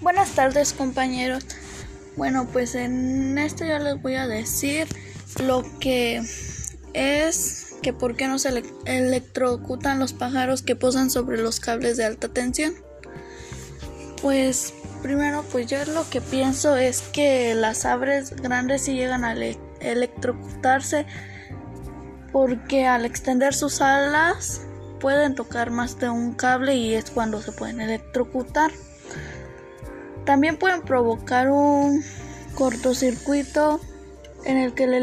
Buenas tardes compañeros. Bueno, pues en esto yo les voy a decir lo que es que por qué no se electrocutan los pájaros que posan sobre los cables de alta tensión. Pues primero, pues yo lo que pienso es que las aves grandes sí llegan a electrocutarse porque al extender sus alas pueden tocar más de un cable y es cuando se pueden electrocutar. También pueden provocar un cortocircuito en el que la,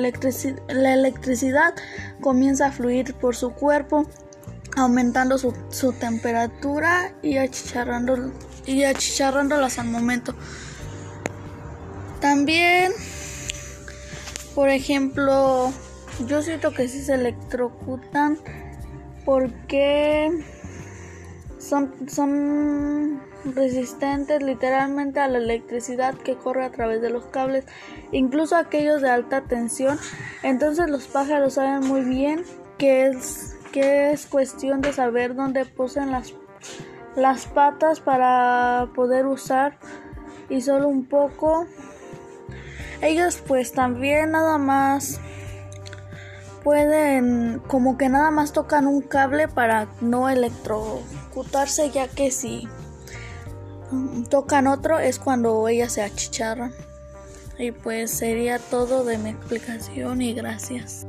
electricidad comienza a fluir por su cuerpo, aumentando su, temperatura y achicharrando, y achicharrándolas al momento. También, por ejemplo, yo siento que si se electrocutan porque son, son resistentes literalmente a la electricidad que corre a través de los cables, incluso aquellos de alta tensión. Entonces los pájaros saben muy bien que es, que es cuestión de saber dónde posen las, las patas para poder usar y solo un poco. Ellos pues también nada más pueden como que nada más tocan un cable para no electrocutarse ya que si tocan otro es cuando ellas se achicharran. Y pues sería todo de mi explicación y gracias